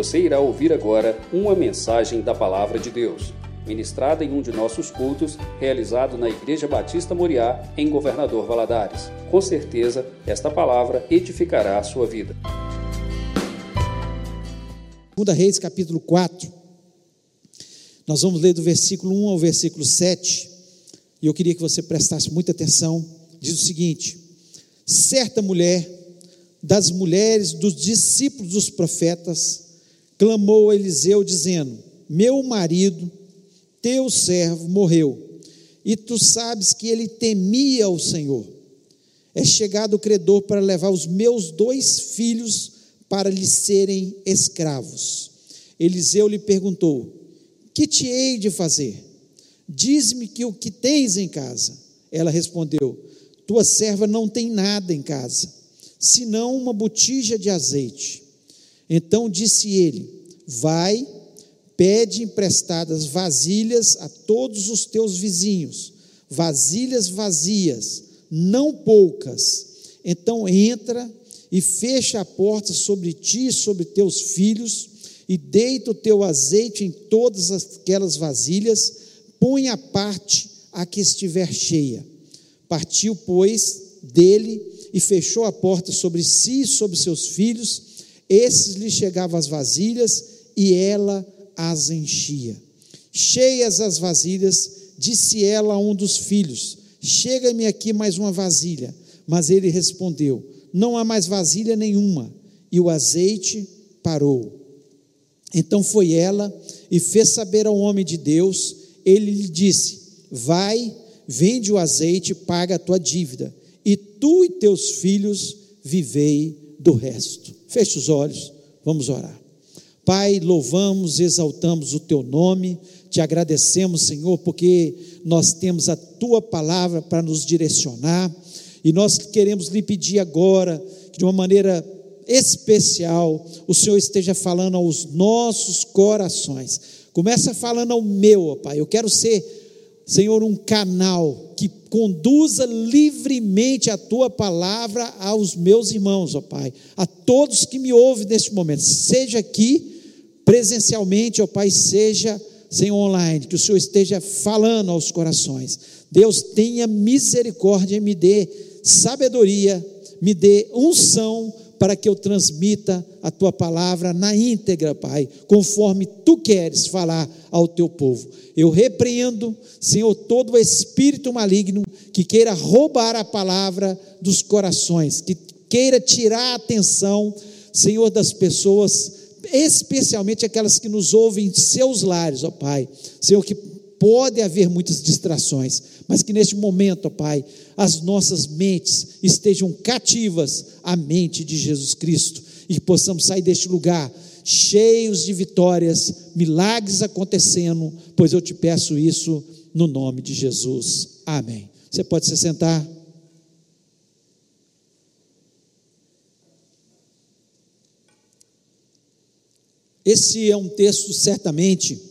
Você irá ouvir agora uma mensagem da Palavra de Deus, ministrada em um de nossos cultos, realizado na Igreja Batista Moriá, em Governador Valadares. Com certeza, esta palavra edificará a sua vida. 2 Reis, capítulo 4. Nós vamos ler do versículo 1 ao versículo 7. E eu queria que você prestasse muita atenção. Diz o seguinte: Certa mulher, das mulheres dos discípulos dos profetas, clamou Eliseu, dizendo: Meu marido, teu servo, morreu, e tu sabes que ele temia o Senhor. É chegado o credor para levar os meus dois filhos para lhe serem escravos. Eliseu lhe perguntou: Que te hei de fazer? Diz-me que o que tens em casa. Ela respondeu: Tua serva não tem nada em casa, senão uma botija de azeite. Então disse ele: Vai, pede emprestadas vasilhas a todos os teus vizinhos, vasilhas vazias, não poucas. Então entra e fecha a porta sobre ti e sobre teus filhos, e deita o teu azeite em todas aquelas vasilhas, põe a parte a que estiver cheia. Partiu, pois, dele e fechou a porta sobre si e sobre seus filhos, esses lhe chegavam as vasilhas e ela as enchia. Cheias as vasilhas, disse ela a um dos filhos: Chega-me aqui mais uma vasilha. Mas ele respondeu: não há mais vasilha nenhuma, e o azeite parou. Então foi ela e fez saber ao homem de Deus, ele lhe disse: Vai, vende o azeite, paga a tua dívida, e tu e teus filhos vivei do resto. Feche os olhos, vamos orar. Pai, louvamos, exaltamos o teu nome, te agradecemos, Senhor, porque nós temos a tua palavra para nos direcionar e nós queremos lhe pedir agora, que de uma maneira especial, o Senhor esteja falando aos nossos corações. Começa falando ao meu, ó Pai. Eu quero ser, Senhor, um canal que conduza livremente a tua palavra aos meus irmãos, ó Pai, a todos que me ouvem neste momento, seja aqui presencialmente, ó Pai, seja Senhor online, que o Senhor esteja falando aos corações. Deus tenha misericórdia e me dê sabedoria, me dê unção para que eu transmita a tua palavra na íntegra, Pai, conforme tu queres falar ao teu povo. Eu repreendo, Senhor, todo espírito maligno que queira roubar a palavra dos corações, que queira tirar a atenção, Senhor, das pessoas, especialmente aquelas que nos ouvem em seus lares, ó Pai. Senhor, que pode haver muitas distrações, mas que neste momento, ó Pai, as nossas mentes estejam cativas à mente de Jesus Cristo e que possamos sair deste lugar cheios de vitórias, milagres acontecendo, pois eu te peço isso no nome de Jesus. Amém. Você pode se sentar. Esse é um texto certamente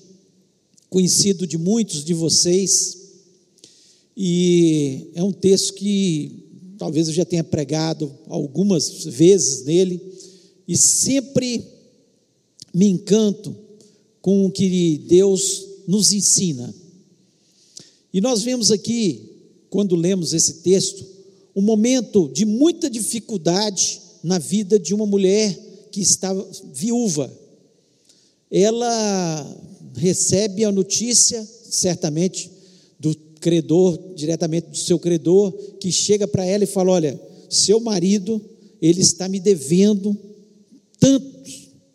conhecido de muitos de vocês, e é um texto que talvez eu já tenha pregado algumas vezes nele, e sempre me encanto com o que Deus nos ensina. E nós vemos aqui, quando lemos esse texto, um momento de muita dificuldade na vida de uma mulher que estava viúva. Ela recebe a notícia, certamente, do credor, diretamente do seu credor, que chega para ela e fala: Olha, seu marido, ele está me devendo tanto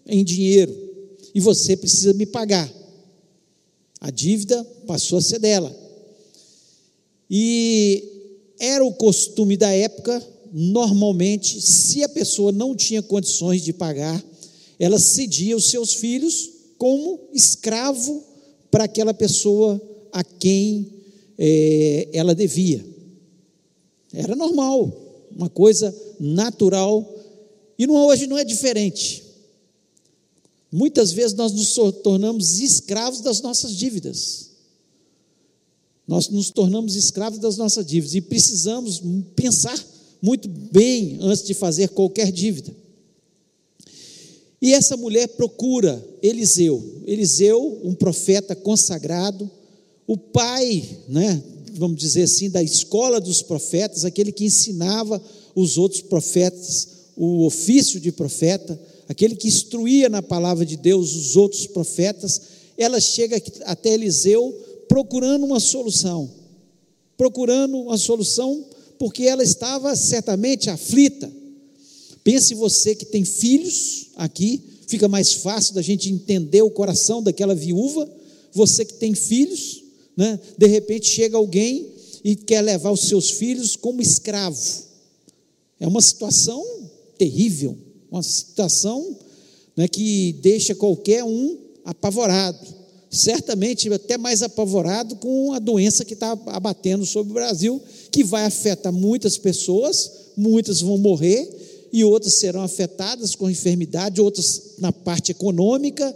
em dinheiro e você precisa me pagar. A dívida passou a ser dela. E era o costume da época, normalmente, se a pessoa não tinha condições de pagar, ela cedia os seus filhos como escravo para aquela pessoa a quem é, ela devia. Era normal, uma coisa natural, e não, hoje não é diferente. Muitas vezes nós nos tornamos escravos das nossas dívidas. Nós nos tornamos escravos das nossas dívidas e precisamos pensar muito bem antes de fazer qualquer dívida. E essa mulher procura Eliseu, Eliseu, um profeta consagrado, o pai, né, vamos dizer assim, da escola dos profetas, aquele que ensinava os outros profetas o ofício de profeta, aquele que instruía na palavra de Deus os outros profetas, ela chega até Eliseu procurando uma solução, procurando uma solução porque ela estava certamente aflita. Pense você que tem filhos aqui, fica mais fácil da gente entender o coração daquela viúva. Você que tem filhos, né? de repente chega alguém e quer levar os seus filhos como escravo. É uma situação terrível, uma situação né, que deixa qualquer um apavorado. Certamente até mais apavorado com a doença que está abatendo sobre o Brasil, que vai afetar muitas pessoas, muitas vão morrer e outras serão afetadas com enfermidade, outras na parte econômica.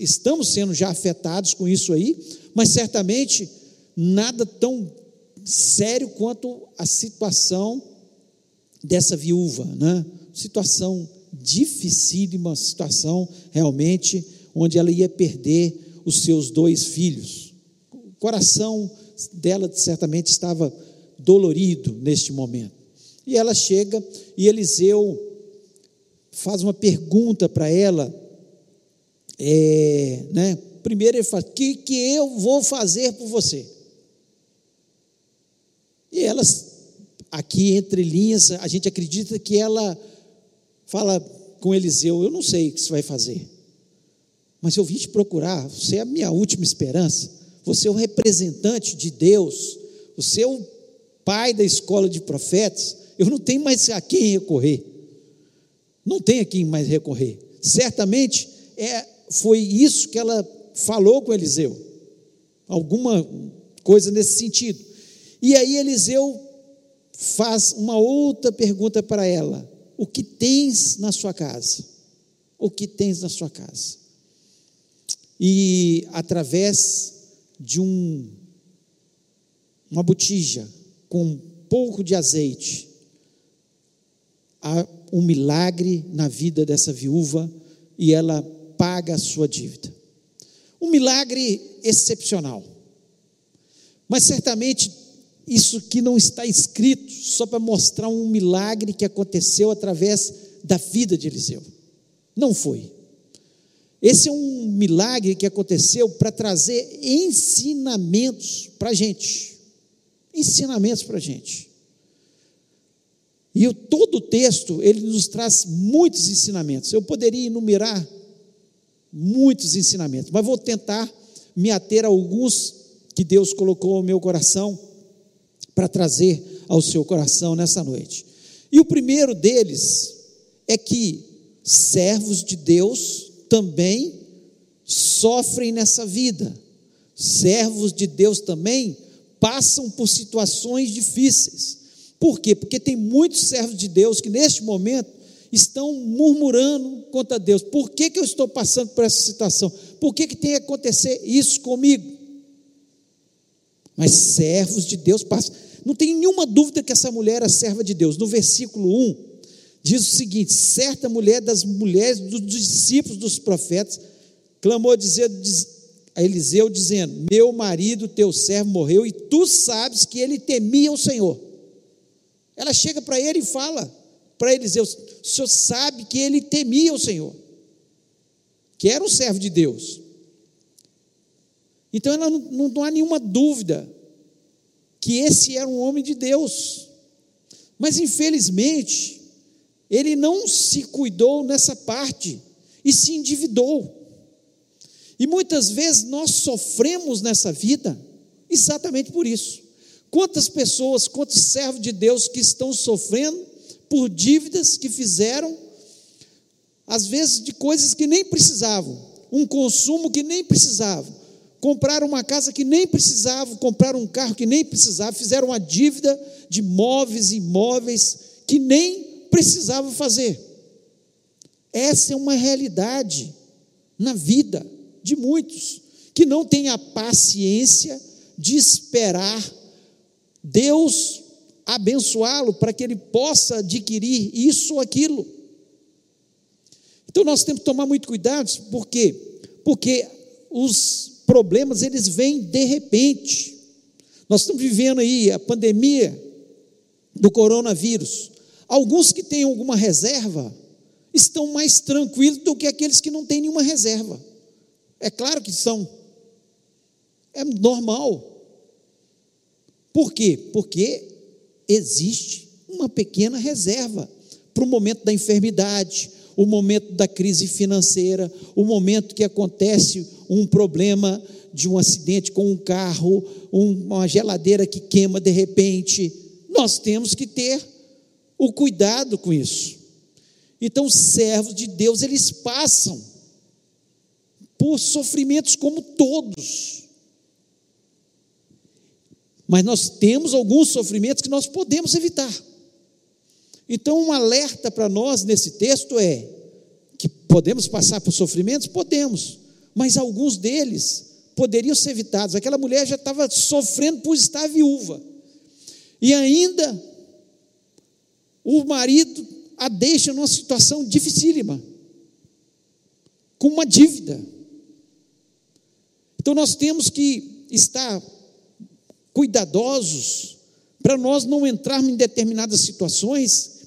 Estamos sendo já afetados com isso aí, mas certamente nada tão sério quanto a situação dessa viúva, né? Situação dificílima, situação realmente onde ela ia perder os seus dois filhos. O coração dela certamente estava dolorido neste momento. E ela chega e Eliseu faz uma pergunta para ela. É, né? Primeiro ele fala: O que, que eu vou fazer por você? E elas aqui entre linhas, a gente acredita que ela fala com Eliseu: Eu não sei o que você vai fazer, mas eu vim te procurar, você é a minha última esperança, você é o representante de Deus, você é o pai da escola de profetas, eu não tenho mais a quem recorrer, não tenho a quem mais recorrer. Certamente é, foi isso que ela falou com Eliseu, alguma coisa nesse sentido. E aí Eliseu faz uma outra pergunta para ela: O que tens na sua casa? O que tens na sua casa? E através de um, uma botija com um pouco de azeite, há um milagre na vida dessa viúva e ela paga a sua dívida. Um milagre excepcional. Mas certamente isso que não está escrito só para mostrar um milagre que aconteceu através da vida de Eliseu. Não foi. Esse é um milagre que aconteceu para trazer ensinamentos para a gente. Ensinamentos para a gente. E eu, todo o texto, ele nos traz muitos ensinamentos. Eu poderia enumerar muitos ensinamentos, mas vou tentar me ater a alguns que Deus colocou no meu coração para trazer ao seu coração nessa noite. E o primeiro deles é que servos de Deus também sofrem nessa vida. Servos de Deus também passam por situações difíceis. Por quê? Porque tem muitos servos de Deus que neste momento estão murmurando contra Deus. Por que, que eu estou passando por essa situação? Por que, que tem que acontecer isso comigo? Mas servos de Deus passam. Não tem nenhuma dúvida que essa mulher era serva de Deus. No versículo 1, diz o seguinte: certa mulher das mulheres dos discípulos dos profetas clamou a Eliseu, dizendo: Meu marido, teu servo, morreu, e tu sabes que ele temia o Senhor. Ela chega para ele e fala para Eliseu: O senhor sabe que ele temia o Senhor, que era um servo de Deus. Então ela não, não, não há nenhuma dúvida que esse era um homem de Deus. Mas infelizmente, ele não se cuidou nessa parte e se endividou. E muitas vezes nós sofremos nessa vida exatamente por isso. Quantas pessoas, quantos servos de Deus que estão sofrendo por dívidas que fizeram, às vezes de coisas que nem precisavam, um consumo que nem precisavam, compraram uma casa que nem precisavam, compraram um carro que nem precisavam, fizeram uma dívida de móveis e imóveis que nem precisavam fazer. Essa é uma realidade na vida de muitos que não têm a paciência de esperar Deus abençoá-lo para que ele possa adquirir isso ou aquilo. Então nós temos que tomar muito cuidado, por quê? Porque os problemas eles vêm de repente. Nós estamos vivendo aí a pandemia do coronavírus. Alguns que têm alguma reserva estão mais tranquilos do que aqueles que não têm nenhuma reserva. É claro que são. É normal. Por quê? Porque existe uma pequena reserva para o momento da enfermidade, o momento da crise financeira, o momento que acontece um problema de um acidente com um carro, uma geladeira que queima de repente. Nós temos que ter o cuidado com isso. Então, os servos de Deus, eles passam por sofrimentos como todos. Mas nós temos alguns sofrimentos que nós podemos evitar. Então, um alerta para nós nesse texto é que podemos passar por sofrimentos? Podemos, mas alguns deles poderiam ser evitados. Aquela mulher já estava sofrendo por estar viúva, e ainda o marido a deixa numa situação dificílima, com uma dívida. Então nós temos que estar cuidadosos para nós não entrarmos em determinadas situações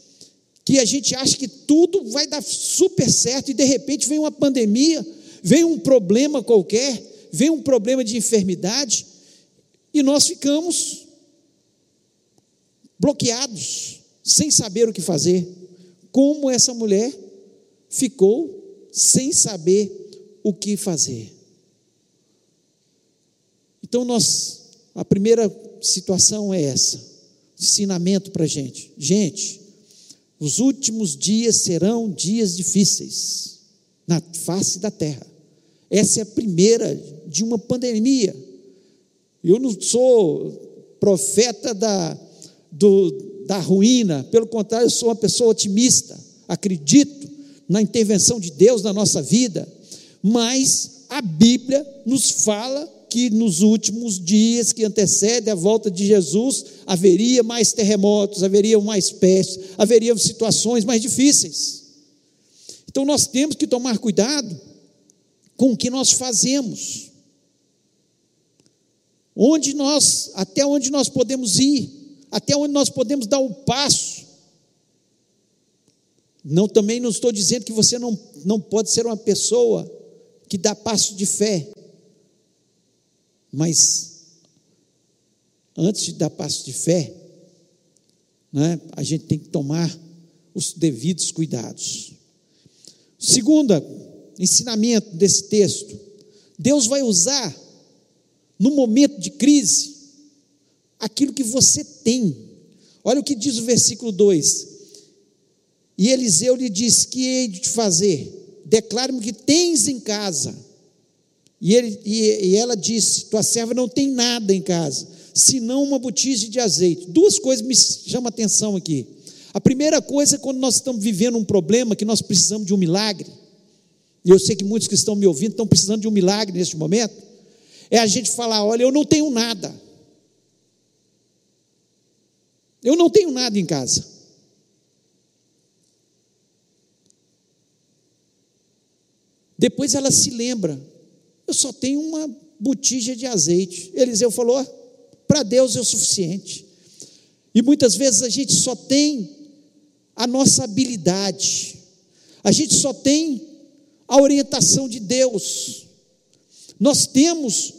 que a gente acha que tudo vai dar super certo e de repente vem uma pandemia, vem um problema qualquer, vem um problema de enfermidade e nós ficamos bloqueados, sem saber o que fazer. Como essa mulher ficou sem saber o que fazer. Então nós, a primeira situação é essa, ensinamento para a gente. Gente, os últimos dias serão dias difíceis na face da terra. Essa é a primeira de uma pandemia. Eu não sou profeta da, do, da ruína, pelo contrário, eu sou uma pessoa otimista. Acredito na intervenção de Deus na nossa vida, mas a Bíblia nos fala que nos últimos dias que antecedem a volta de Jesus, haveria mais terremotos, haveria mais pestes, haveria situações mais difíceis. Então nós temos que tomar cuidado com o que nós fazemos. Onde nós, até onde nós podemos ir, até onde nós podemos dar o passo. Não também não estou dizendo que você não, não pode ser uma pessoa que dá passo de fé, mas, antes de dar passo de fé, né, a gente tem que tomar os devidos cuidados. Segundo ensinamento desse texto, Deus vai usar, no momento de crise, aquilo que você tem. Olha o que diz o versículo 2: E Eliseu lhe disse: Que hei de fazer? Declare-me que tens em casa e, ele, e, e ela disse: Tua serva não tem nada em casa, senão uma botija de azeite. Duas coisas me chamam a atenção aqui. A primeira coisa é quando nós estamos vivendo um problema que nós precisamos de um milagre. E eu sei que muitos que estão me ouvindo estão precisando de um milagre neste momento. É a gente falar: olha, eu não tenho nada. Eu não tenho nada em casa. Depois ela se lembra eu só tenho uma botija de azeite. Eliseu falou: para Deus é o suficiente. E muitas vezes a gente só tem a nossa habilidade, a gente só tem a orientação de Deus. Nós temos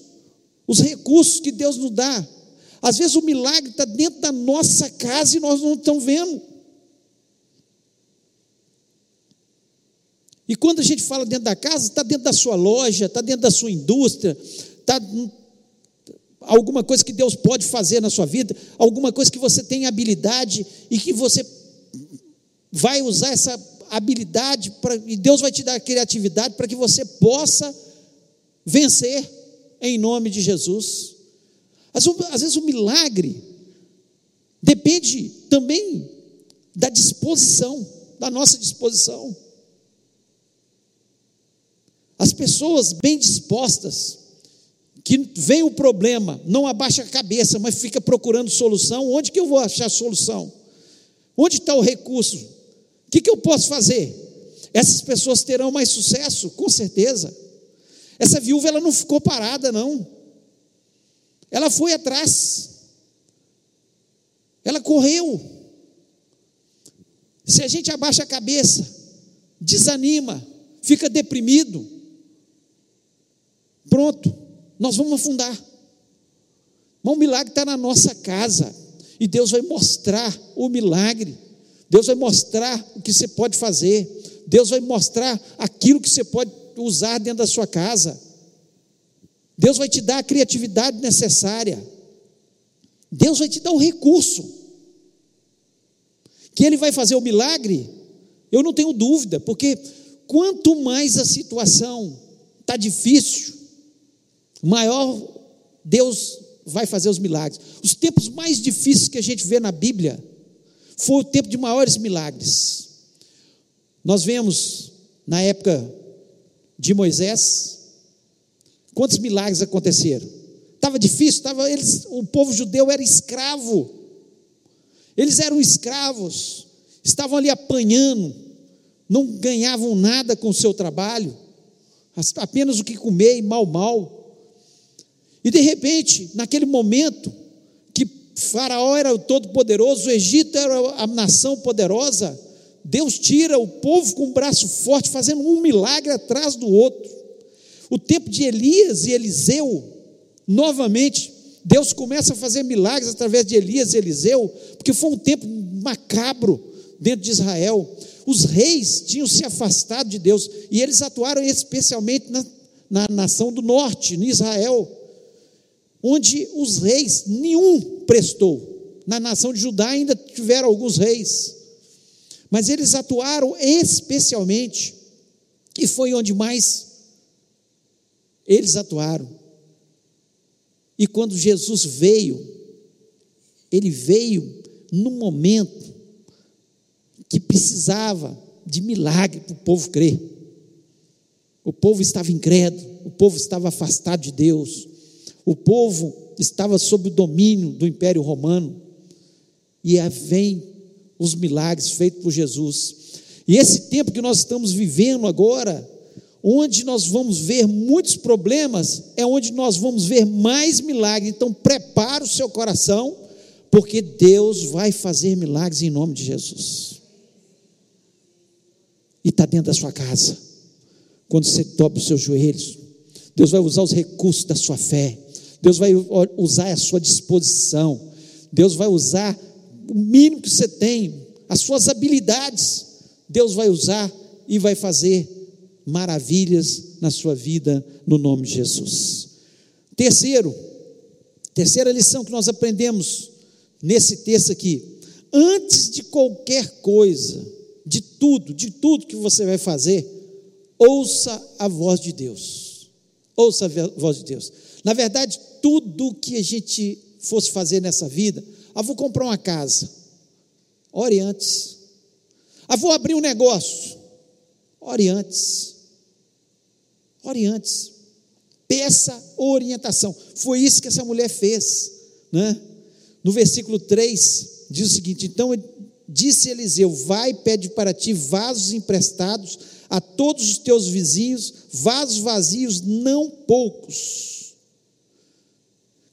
os recursos que Deus nos dá. Às vezes o milagre está dentro da nossa casa e nós não estamos vendo. E quando a gente fala dentro da casa, está dentro da sua loja, está dentro da sua indústria, está alguma coisa que Deus pode fazer na sua vida, alguma coisa que você tem habilidade e que você vai usar essa habilidade pra, e Deus vai te dar criatividade para que você possa vencer em nome de Jesus. Às, às vezes o milagre depende também da disposição, da nossa disposição. As pessoas bem dispostas, que vem o problema, não abaixa a cabeça, mas fica procurando solução. Onde que eu vou achar solução? Onde está o recurso? O que, que eu posso fazer? Essas pessoas terão mais sucesso, com certeza. Essa viúva ela não ficou parada, não. Ela foi atrás. Ela correu. Se a gente abaixa a cabeça, desanima, fica deprimido, pronto, nós vamos afundar. Mas o milagre está na nossa casa. E Deus vai mostrar o milagre. Deus vai mostrar o que você pode fazer. Deus vai mostrar aquilo que você pode usar dentro da sua casa. Deus vai te dar a criatividade necessária. Deus vai te dar o recurso. Que Ele vai fazer o milagre, eu não tenho dúvida, porque quanto mais a situação está difícil, maior Deus vai fazer os milagres. Os tempos mais difíceis que a gente vê na Bíblia foi o tempo de maiores milagres. Nós vemos na época de Moisés quantos milagres aconteceram. Estava difícil, estava eles, o povo judeu era escravo. Eles eram escravos, estavam ali apanhando, não ganhavam nada com o seu trabalho, apenas o que comer e mal mal. E de repente, naquele momento, que Faraó era o todo-poderoso, o Egito era a nação poderosa, Deus tira o povo com o braço forte, fazendo um milagre atrás do outro. O tempo de Elias e Eliseu, novamente, Deus começa a fazer milagres através de Elias e Eliseu, porque foi um tempo macabro dentro de Israel. Os reis tinham se afastado de Deus e eles atuaram especialmente na, na nação do norte, em Israel onde os reis, nenhum prestou. Na nação de Judá ainda tiveram alguns reis, mas eles atuaram especialmente, e foi onde mais eles atuaram. E quando Jesus veio, ele veio no momento que precisava de milagre para o povo crer. O povo estava incrédulo, o povo estava afastado de Deus, o povo estava sob o domínio do Império Romano. E vem os milagres feitos por Jesus. E esse tempo que nós estamos vivendo agora, onde nós vamos ver muitos problemas, é onde nós vamos ver mais milagres. Então, prepare o seu coração, porque Deus vai fazer milagres em nome de Jesus. E está dentro da sua casa, quando você dobra os seus joelhos, Deus vai usar os recursos da sua fé. Deus vai usar a sua disposição, Deus vai usar o mínimo que você tem, as suas habilidades, Deus vai usar e vai fazer maravilhas na sua vida, no nome de Jesus. Terceiro, terceira lição que nós aprendemos nesse texto aqui: antes de qualquer coisa, de tudo, de tudo que você vai fazer, ouça a voz de Deus. Ouça a voz de Deus. Na verdade, tudo que a gente fosse fazer nessa vida, ah, vou comprar uma casa. Ore antes. Ah, vou abrir um negócio. Ore antes. Ore antes. Peça orientação. Foi isso que essa mulher fez. Né? No versículo 3, diz o seguinte: Então disse Eliseu: Vai, pede para ti vasos emprestados a todos os teus vizinhos, vasos vazios, não poucos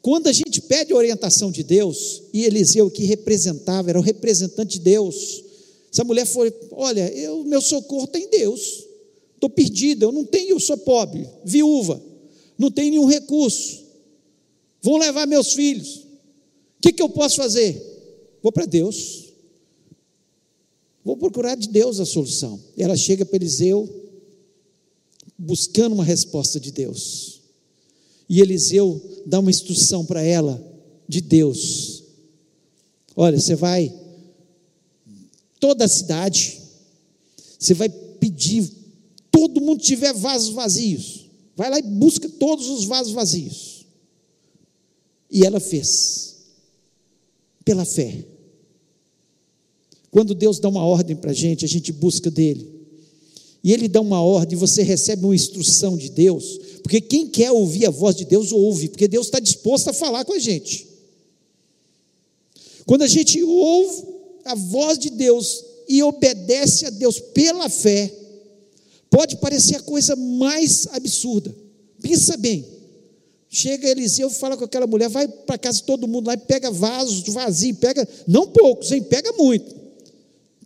quando a gente pede orientação de Deus, e Eliseu que representava, era o representante de Deus, essa mulher foi: Olha, eu, meu socorro tem Deus, estou perdida, eu não tenho, eu sou pobre, viúva, não tenho nenhum recurso, vão levar meus filhos, o que, que eu posso fazer? Vou para Deus, vou procurar de Deus a solução. Ela chega para Eliseu, buscando uma resposta de Deus. E Eliseu dá uma instrução para ela de Deus. Olha, você vai toda a cidade, você vai pedir, todo mundo tiver vasos vazios, vai lá e busca todos os vasos vazios. E ela fez, pela fé. Quando Deus dá uma ordem para a gente, a gente busca dele. E ele dá uma ordem, você recebe uma instrução de Deus, porque quem quer ouvir a voz de Deus, ouve, porque Deus está disposto a falar com a gente. Quando a gente ouve a voz de Deus e obedece a Deus pela fé, Pode parecer a coisa mais absurda. Pensa bem. Chega Eliseu, fala com aquela mulher, vai para casa de todo mundo lá e pega vasos vazios, pega, não poucos, hein? Pega muito.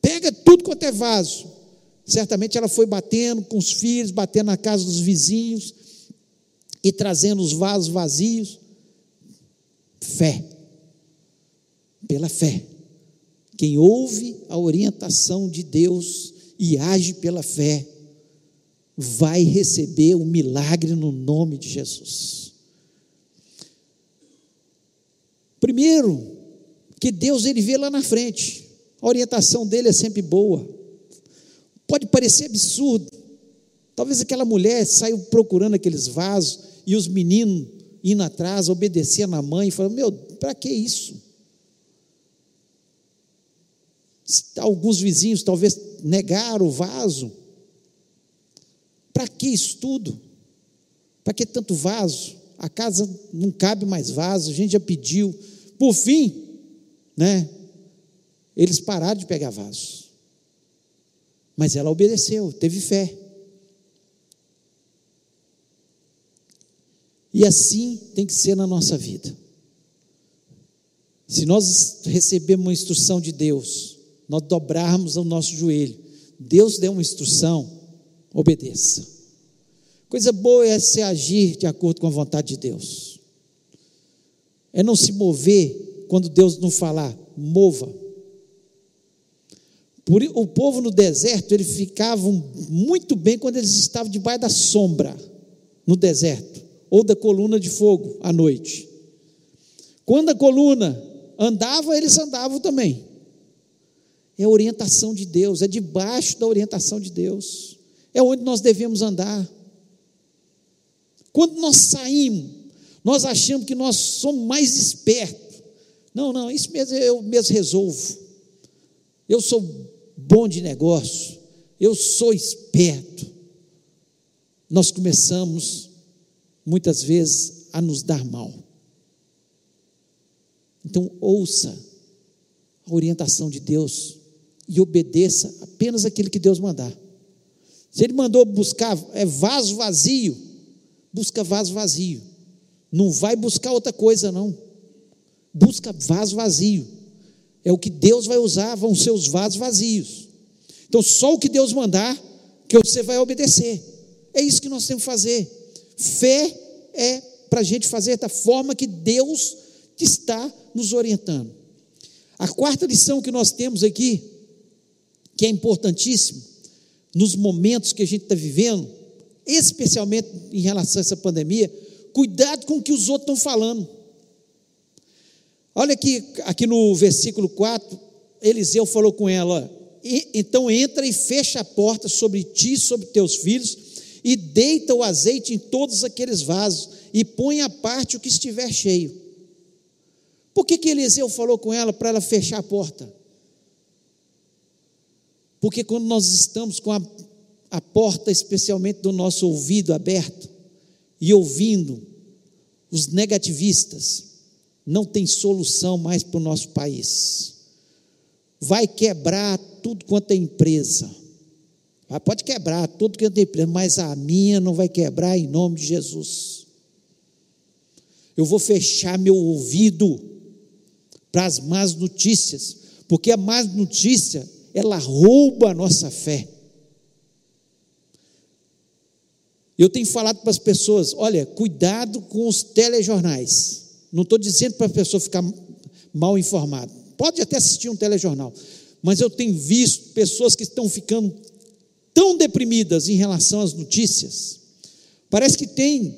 Pega tudo quanto é vaso. Certamente ela foi batendo com os filhos, batendo na casa dos vizinhos e trazendo os vasos vazios. Fé. Pela fé. Quem ouve a orientação de Deus e age pela fé, vai receber o milagre no nome de Jesus. Primeiro, que Deus ele vê lá na frente. A orientação dele é sempre boa. Pode parecer absurdo. Talvez aquela mulher saiu procurando aqueles vasos e os meninos indo atrás, obedecendo na mãe, falando: Meu, para que isso? Alguns vizinhos talvez negaram o vaso. Para que isso tudo? Para que tanto vaso? A casa não cabe mais vaso, a gente já pediu. Por fim, né? Eles pararam de pegar vasos. Mas ela obedeceu, teve fé. E assim tem que ser na nossa vida. Se nós recebemos uma instrução de Deus, nós dobrarmos o nosso joelho, Deus deu uma instrução, obedeça. Coisa boa é se agir de acordo com a vontade de Deus. É não se mover quando Deus não falar, mova. Por, o povo no deserto, eles ficavam muito bem quando eles estavam debaixo da sombra, no deserto, ou da coluna de fogo à noite. Quando a coluna andava, eles andavam também. É a orientação de Deus, é debaixo da orientação de Deus. É onde nós devemos andar. Quando nós saímos, nós achamos que nós somos mais espertos. Não, não, isso mesmo eu mesmo resolvo. Eu sou bom de negócio, eu sou esperto. Nós começamos, muitas vezes, a nos dar mal. Então, ouça a orientação de Deus e obedeça apenas aquilo que Deus mandar. Se Ele mandou buscar é vaso vazio, busca vaso vazio. Não vai buscar outra coisa, não. Busca vaso vazio. É o que Deus vai usar, vão ser os vasos vazios. Então, só o que Deus mandar, que você vai obedecer. É isso que nós temos que fazer. Fé é para a gente fazer da forma que Deus está nos orientando. A quarta lição que nós temos aqui, que é importantíssimo, nos momentos que a gente está vivendo, especialmente em relação a essa pandemia, cuidado com o que os outros estão falando. Olha aqui, aqui no versículo 4, Eliseu falou com ela: então entra e fecha a porta sobre ti, sobre teus filhos, e deita o azeite em todos aqueles vasos, e põe à parte o que estiver cheio. Por que, que Eliseu falou com ela para ela fechar a porta? Porque quando nós estamos com a, a porta, especialmente do nosso ouvido aberto, e ouvindo os negativistas, não tem solução mais para o nosso país. Vai quebrar tudo quanto é empresa. Pode quebrar tudo quanto é empresa, mas a minha não vai quebrar em nome de Jesus. Eu vou fechar meu ouvido para as más notícias, porque a má notícia, ela rouba a nossa fé. Eu tenho falado para as pessoas: olha, cuidado com os telejornais. Não estou dizendo para a pessoa ficar mal informada. Pode até assistir um telejornal. Mas eu tenho visto pessoas que estão ficando tão deprimidas em relação às notícias. Parece que tem,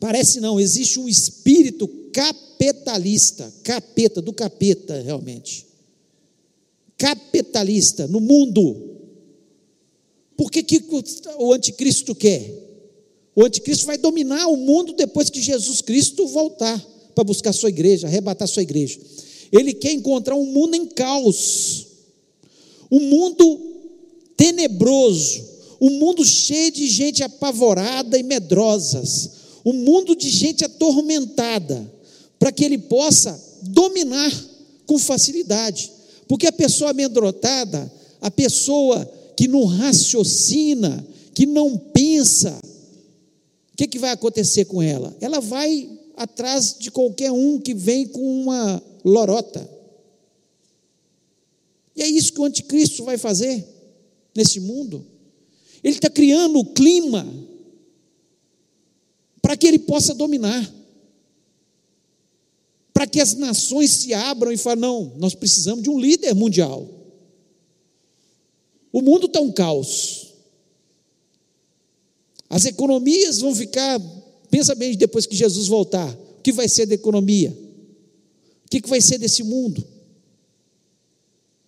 parece não, existe um espírito capitalista, capeta, do capeta, realmente. Capitalista no mundo. Por que, que o anticristo quer? O anticristo vai dominar o mundo depois que Jesus Cristo voltar para buscar sua igreja, arrebatar sua igreja. Ele quer encontrar um mundo em caos, um mundo tenebroso, um mundo cheio de gente apavorada e medrosas, um mundo de gente atormentada, para que ele possa dominar com facilidade. Porque a pessoa amedrontada, a pessoa que não raciocina, que não pensa, o que, que vai acontecer com ela? Ela vai atrás de qualquer um que vem com uma lorota. E é isso que o anticristo vai fazer nesse mundo. Ele está criando o clima para que ele possa dominar. Para que as nações se abram e falem: não, nós precisamos de um líder mundial. O mundo está um caos. As economias vão ficar. Pensa bem depois que Jesus voltar. O que vai ser da economia? O que vai ser desse mundo?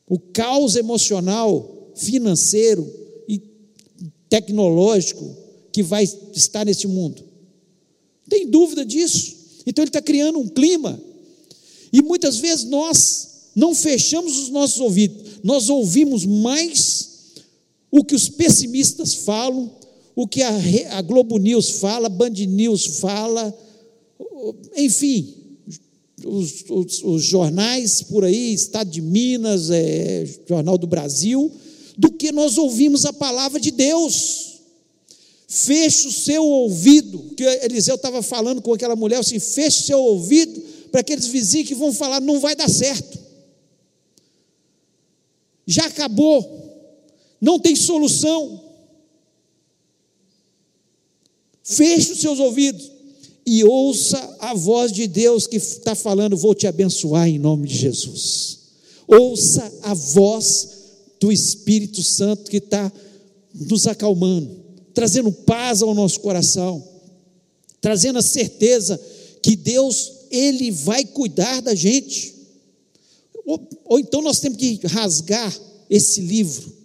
O caos emocional, financeiro e tecnológico que vai estar nesse mundo. Tem dúvida disso. Então ele está criando um clima. E muitas vezes nós não fechamos os nossos ouvidos, nós ouvimos mais o que os pessimistas falam, o que a, a Globo News fala, a Band News fala, enfim, os, os, os, jornais por aí, Estado de Minas, é, Jornal do Brasil, do que nós ouvimos a palavra de Deus. Feche o seu ouvido, que Eliseu estava falando com aquela mulher assim: feche o seu ouvido para aqueles vizinhos que vão falar, não vai dar certo. Já acabou não tem solução. Feche os seus ouvidos e ouça a voz de Deus que está falando: Vou te abençoar em nome de Jesus. Ouça a voz do Espírito Santo que está nos acalmando, trazendo paz ao nosso coração, trazendo a certeza que Deus, Ele vai cuidar da gente. Ou, ou então nós temos que rasgar esse livro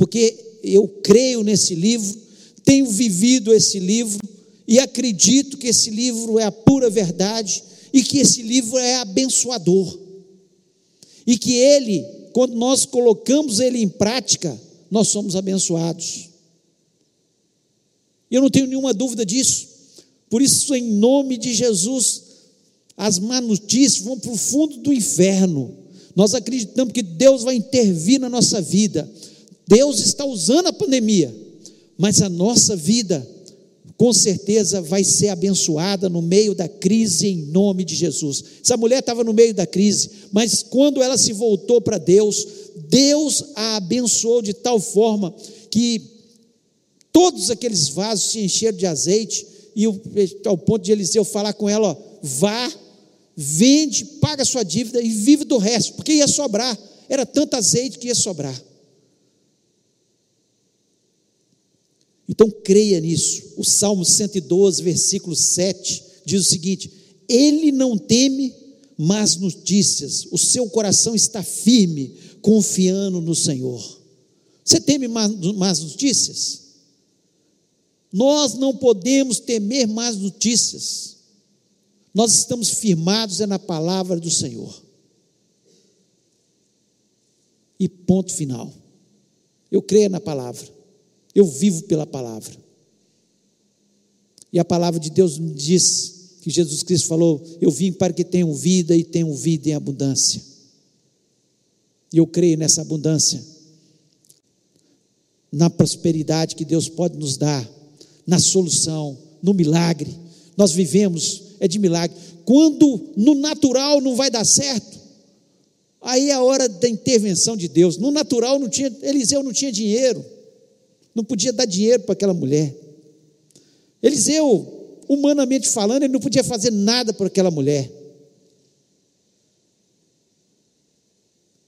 porque eu creio nesse livro, tenho vivido esse livro e acredito que esse livro é a pura verdade e que esse livro é abençoador. E que ele, quando nós colocamos ele em prática, nós somos abençoados. Eu não tenho nenhuma dúvida disso. Por isso, em nome de Jesus, as más notícias vão para o fundo do inferno. Nós acreditamos que Deus vai intervir na nossa vida Deus está usando a pandemia, mas a nossa vida, com certeza, vai ser abençoada no meio da crise, em nome de Jesus. Essa mulher estava no meio da crise, mas quando ela se voltou para Deus, Deus a abençoou de tal forma que todos aqueles vasos se encheram de azeite, e ao ponto de Eliseu falar com ela: ó, vá, vende, paga sua dívida e vive do resto, porque ia sobrar, era tanto azeite que ia sobrar. Então creia nisso. O Salmo 112, versículo 7 diz o seguinte: Ele não teme más notícias, o seu coração está firme, confiando no Senhor. Você teme más notícias? Nós não podemos temer más notícias. Nós estamos firmados é na palavra do Senhor. E ponto final. Eu creio na palavra. Eu vivo pela palavra. E a palavra de Deus me diz que Jesus Cristo falou: Eu vim para que tenham vida e tenham vida em abundância. E eu creio nessa abundância, na prosperidade que Deus pode nos dar, na solução, no milagre. Nós vivemos é de milagre. Quando no natural não vai dar certo, aí é a hora da intervenção de Deus. No natural não tinha, Eliseu não tinha dinheiro não podia dar dinheiro para aquela mulher. Eliseu, humanamente falando, ele não podia fazer nada por aquela mulher.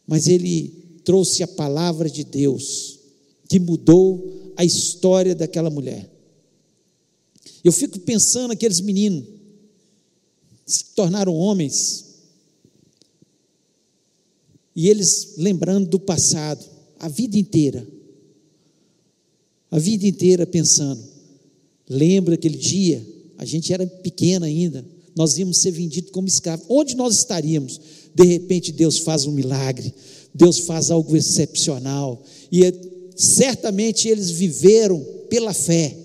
Mas ele trouxe a palavra de Deus, que mudou a história daquela mulher. Eu fico pensando aqueles meninos se tornaram homens e eles lembrando do passado, a vida inteira a vida inteira pensando. Lembra aquele dia? A gente era pequena ainda, nós íamos ser vendidos como escravos. Onde nós estaríamos? De repente Deus faz um milagre, Deus faz algo excepcional, e é, certamente eles viveram pela fé.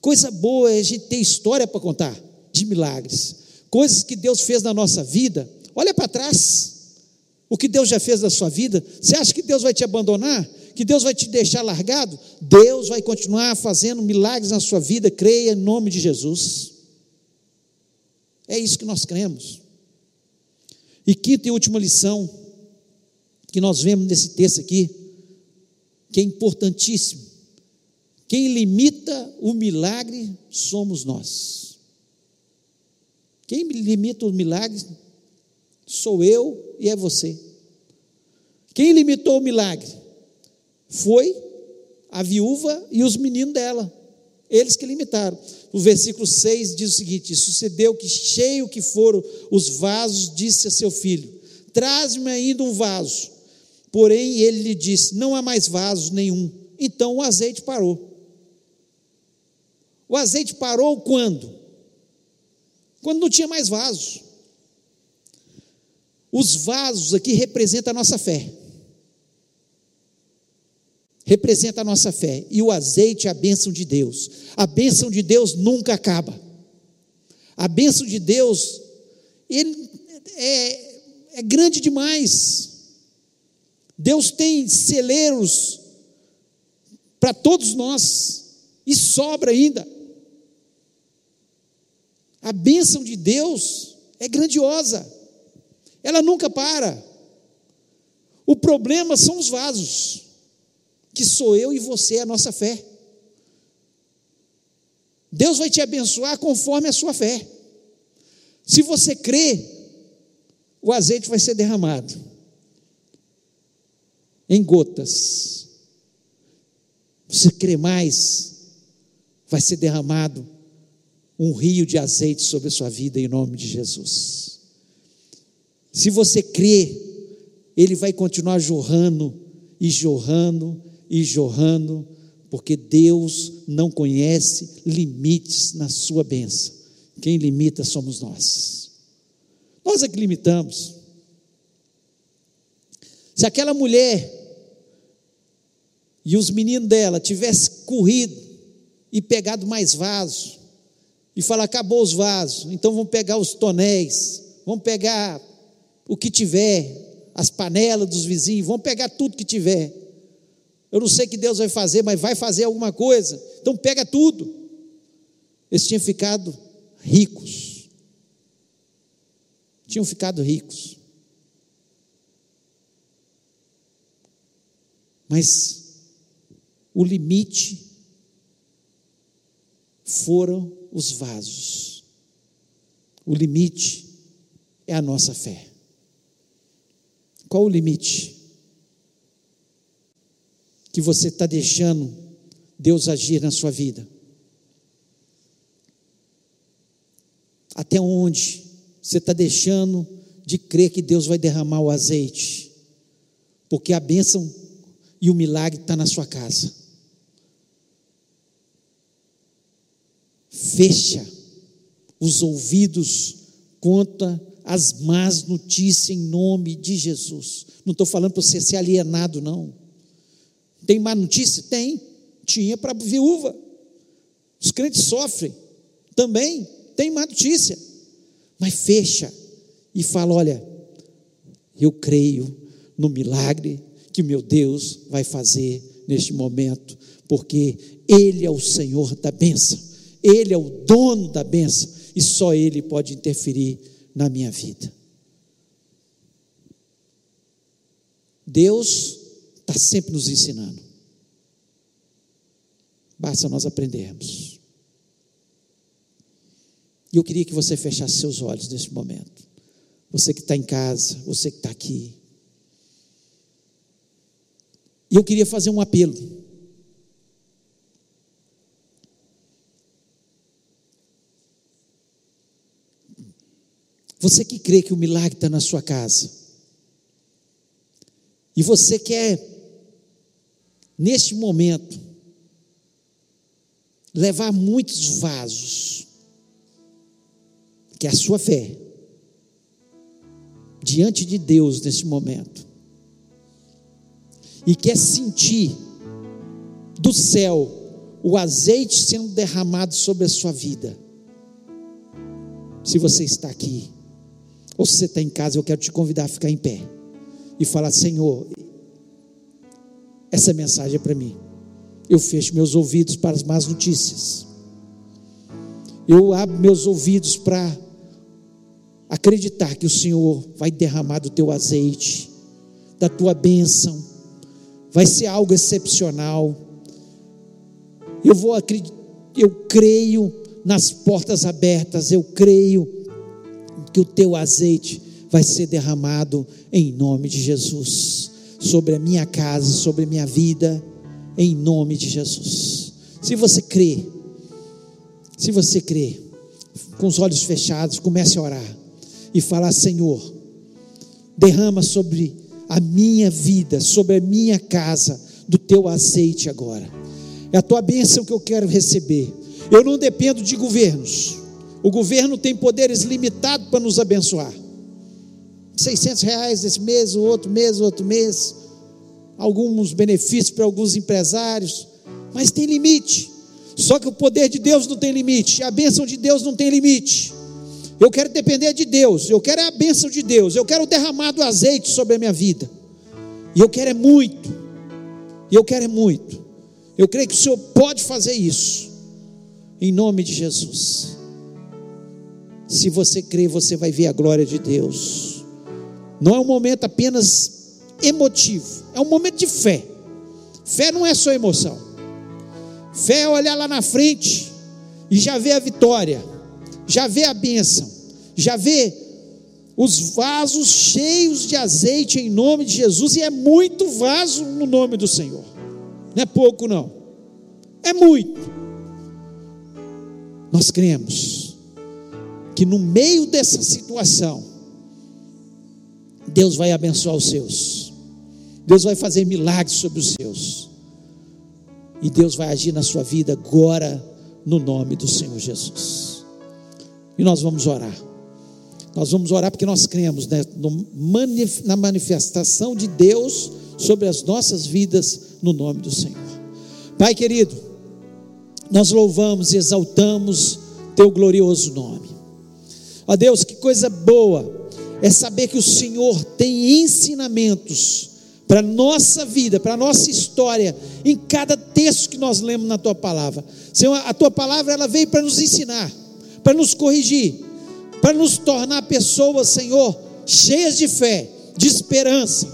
Coisa boa é a gente ter história para contar de milagres, coisas que Deus fez na nossa vida. Olha para trás, o que Deus já fez na sua vida. Você acha que Deus vai te abandonar? Que Deus vai te deixar largado? Deus vai continuar fazendo milagres na sua vida, creia em nome de Jesus. É isso que nós cremos. E quinta e última lição que nós vemos nesse texto aqui, que é importantíssimo. Quem limita o milagre somos nós. Quem limita o milagre sou eu e é você. Quem limitou o milagre foi a viúva e os meninos dela. Eles que limitaram. O versículo 6 diz o seguinte: Sucedeu que, cheio que foram os vasos, disse a seu filho: Traz-me ainda um vaso. Porém, ele lhe disse: Não há mais vaso nenhum. Então o azeite parou. O azeite parou quando? Quando não tinha mais vaso. Os vasos aqui representam a nossa fé. Representa a nossa fé. E o azeite é a bênção de Deus. A bênção de Deus nunca acaba. A bênção de Deus ele é, é grande demais. Deus tem celeiros para todos nós e sobra ainda. A bênção de Deus é grandiosa, ela nunca para. O problema são os vasos, que sou eu e você, a nossa fé. Deus vai te abençoar conforme a sua fé. Se você crê, o azeite vai ser derramado em gotas. Você crê mais, vai ser derramado um rio de azeite sobre a sua vida em nome de Jesus. Se você crê, ele vai continuar jorrando e jorrando e jorrando, porque Deus não conhece limites na sua bênção. Quem limita somos nós. Nós é que limitamos. Se aquela mulher e os meninos dela tivessem corrido e pegado mais vasos, e falar: acabou os vasos, então vamos pegar os tonéis, vamos pegar o que tiver, as panelas dos vizinhos, vamos pegar tudo que tiver. Eu não sei o que Deus vai fazer, mas vai fazer alguma coisa, então pega tudo. Eles tinham ficado ricos, tinham ficado ricos. Mas o limite foram os vasos. O limite é a nossa fé. Qual o limite que você está deixando Deus agir na sua vida? Até onde você está deixando de crer que Deus vai derramar o azeite? Porque a bênção e o milagre está na sua casa. fecha os ouvidos contra as más notícias em nome de Jesus. Não estou falando para você ser alienado, não. Tem má notícia? Tem. Tinha para a viúva. Os crentes sofrem também. Tem má notícia. Mas fecha e fala: olha, eu creio no milagre que meu Deus vai fazer neste momento, porque Ele é o Senhor da bênção. Ele é o dono da benção e só Ele pode interferir na minha vida. Deus está sempre nos ensinando. Basta nós aprendermos. E eu queria que você fechasse seus olhos nesse momento. Você que está em casa, você que está aqui. E eu queria fazer um apelo. Você que crê que o milagre está na sua casa, e você quer, neste momento, levar muitos vasos, que é a sua fé, diante de Deus nesse momento, e quer sentir do céu o azeite sendo derramado sobre a sua vida. Se você está aqui, ou se você está em casa, eu quero te convidar a ficar em pé e falar: Senhor, essa mensagem é para mim. Eu fecho meus ouvidos para as más notícias. Eu abro meus ouvidos para acreditar que o Senhor vai derramar do teu azeite, da tua bênção, vai ser algo excepcional. Eu vou acreditar, eu creio nas portas abertas, eu creio que o teu azeite vai ser derramado em nome de Jesus, sobre a minha casa, sobre a minha vida, em nome de Jesus. Se você crê, se você crê, com os olhos fechados, comece a orar e falar: Senhor, derrama sobre a minha vida, sobre a minha casa, do teu azeite agora. É a tua bênção que eu quero receber. Eu não dependo de governos. O governo tem poderes limitados para nos abençoar. 600 reais esse mês, outro mês, outro mês. Alguns benefícios para alguns empresários. Mas tem limite. Só que o poder de Deus não tem limite. A bênção de Deus não tem limite. Eu quero depender de Deus. Eu quero a bênção de Deus. Eu quero o derramado azeite sobre a minha vida. E eu quero é muito. E eu quero é muito. Eu creio que o Senhor pode fazer isso. Em nome de Jesus. Se você crê, você vai ver a glória de Deus. Não é um momento apenas emotivo, é um momento de fé. Fé não é só emoção. Fé é olhar lá na frente e já ver a vitória, já ver a bênção, já ver os vasos cheios de azeite em nome de Jesus, e é muito vaso no nome do Senhor, não é pouco, não, é muito. Nós cremos que no meio dessa situação, Deus vai abençoar os seus, Deus vai fazer milagres sobre os seus, e Deus vai agir na sua vida agora, no nome do Senhor Jesus. E nós vamos orar. Nós vamos orar porque nós cremos né, na manifestação de Deus sobre as nossas vidas, no nome do Senhor. Pai querido, nós louvamos e exaltamos Teu glorioso nome. Ó Deus, que coisa boa é saber que o Senhor tem ensinamentos para a nossa vida, para a nossa história, em cada texto que nós lemos na tua palavra. Senhor, a tua palavra ela veio para nos ensinar, para nos corrigir, para nos tornar pessoas, Senhor, cheias de fé, de esperança.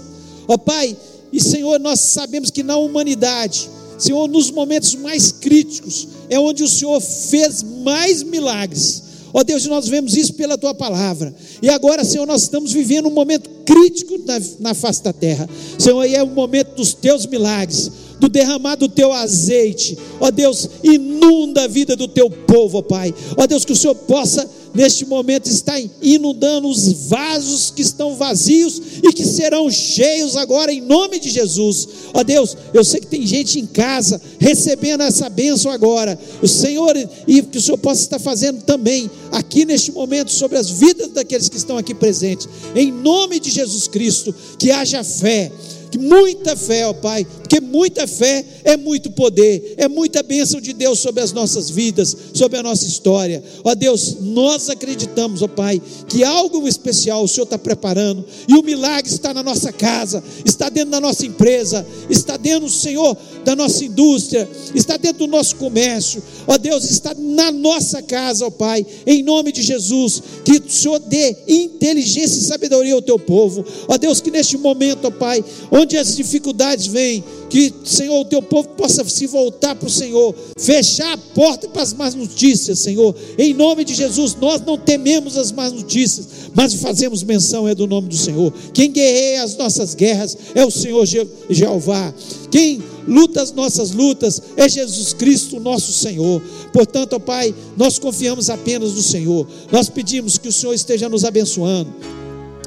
Ó Pai, e Senhor, nós sabemos que na humanidade, Senhor, nos momentos mais críticos, é onde o Senhor fez mais milagres Ó oh Deus, nós vemos isso pela tua palavra. E agora, Senhor, nós estamos vivendo um momento crítico na, na face da terra. Senhor, aí é o momento dos teus milagres, do derramar do teu azeite. Ó oh Deus, inunda a vida do teu povo, ó Pai. Ó Deus, que o Senhor possa neste momento está inundando os vasos que estão vazios e que serão cheios agora em nome de Jesus. Ó Deus, eu sei que tem gente em casa recebendo essa bênção agora. O Senhor, e que o Senhor possa estar fazendo também aqui neste momento sobre as vidas daqueles que estão aqui presentes. Em nome de Jesus Cristo, que haja fé que muita fé, ó Pai, porque muita fé é muito poder, é muita bênção de Deus sobre as nossas vidas, sobre a nossa história. Ó Deus, nós acreditamos, ó Pai, que algo especial o Senhor está preparando, e o milagre está na nossa casa, está dentro da nossa empresa, está dentro, Senhor, da nossa indústria, está dentro do nosso comércio, ó Deus, está na nossa casa, ó Pai, em nome de Jesus, que o Senhor dê inteligência e sabedoria ao teu povo, ó Deus, que neste momento, ó Pai, onde as dificuldades vêm, que, Senhor, o teu povo possa se voltar para o Senhor, fechar a porta para as más notícias, Senhor, em nome de Jesus, nós não tememos as más notícias, mas fazemos menção é do nome do Senhor. Quem guerreia as nossas guerras é o Senhor Jeová. Quem luta as nossas lutas é Jesus Cristo, nosso Senhor. Portanto, ó Pai, nós confiamos apenas no Senhor. Nós pedimos que o Senhor esteja nos abençoando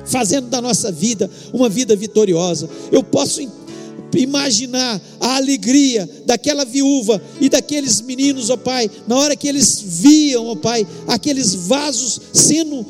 fazendo da nossa vida uma vida vitoriosa. Eu posso imaginar a alegria daquela viúva e daqueles meninos, ó Pai, na hora que eles viam, ó Pai, aqueles vasos sendo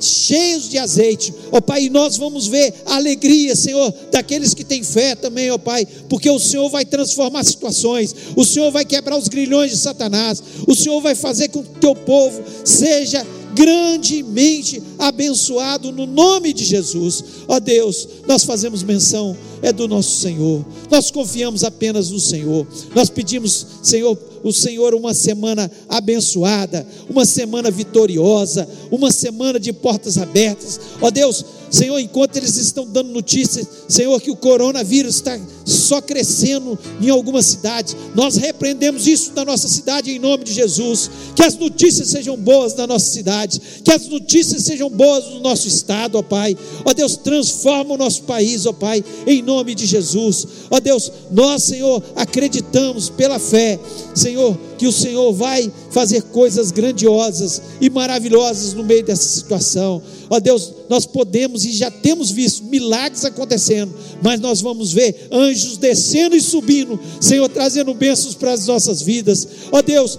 cheios de azeite, ó Pai, e nós vamos ver a alegria, Senhor, daqueles que têm fé também, ó Pai, porque o Senhor vai transformar situações, o Senhor vai quebrar os grilhões de Satanás, o Senhor vai fazer com que o teu povo seja grandemente abençoado no nome de Jesus. Ó Deus, nós fazemos menção é do nosso Senhor. Nós confiamos apenas no Senhor. Nós pedimos, Senhor, o Senhor uma semana abençoada, uma semana vitoriosa, uma semana de portas abertas. Ó Deus, Senhor, enquanto eles estão dando notícias, Senhor, que o coronavírus está só crescendo em algumas cidades, nós repreendemos isso na nossa cidade em nome de Jesus. Que as notícias sejam boas na nossa cidade, que as notícias sejam boas no nosso estado, ó Pai. Ó Deus, transforma o nosso país, ó Pai, em nome de Jesus. Ó Deus, nós, Senhor, acreditamos pela fé, Senhor, que o Senhor vai fazer coisas grandiosas e maravilhosas no meio dessa situação. Ó Deus, nós podemos e já temos visto milagres acontecendo, mas nós vamos ver anjos descendo e subindo, Senhor, trazendo bênçãos para as nossas vidas. Ó Deus,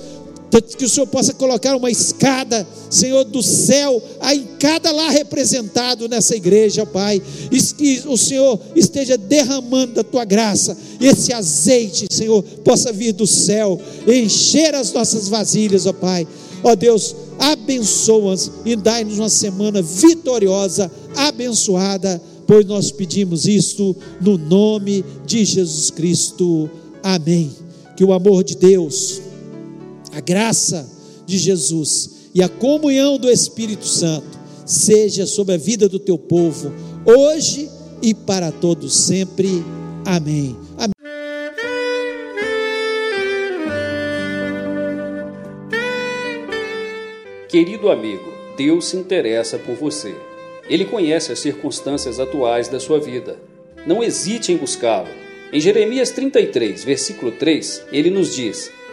que o Senhor possa colocar uma escada, Senhor, do céu, em cada lá representado nessa igreja, Pai, que o Senhor esteja derramando da tua graça, esse azeite, Senhor, possa vir do céu, encher as nossas vasilhas, ó Pai. Ó Deus, abençoa-nos e dai-nos uma semana vitoriosa, abençoada, pois nós pedimos isto no nome de Jesus Cristo. Amém. Que o amor de Deus, a graça de Jesus e a comunhão do Espírito Santo seja sobre a vida do teu povo, hoje e para todos sempre. Amém. Querido amigo, Deus se interessa por você. Ele conhece as circunstâncias atuais da sua vida. Não hesite em buscá-lo. Em Jeremias 33, versículo 3, ele nos diz: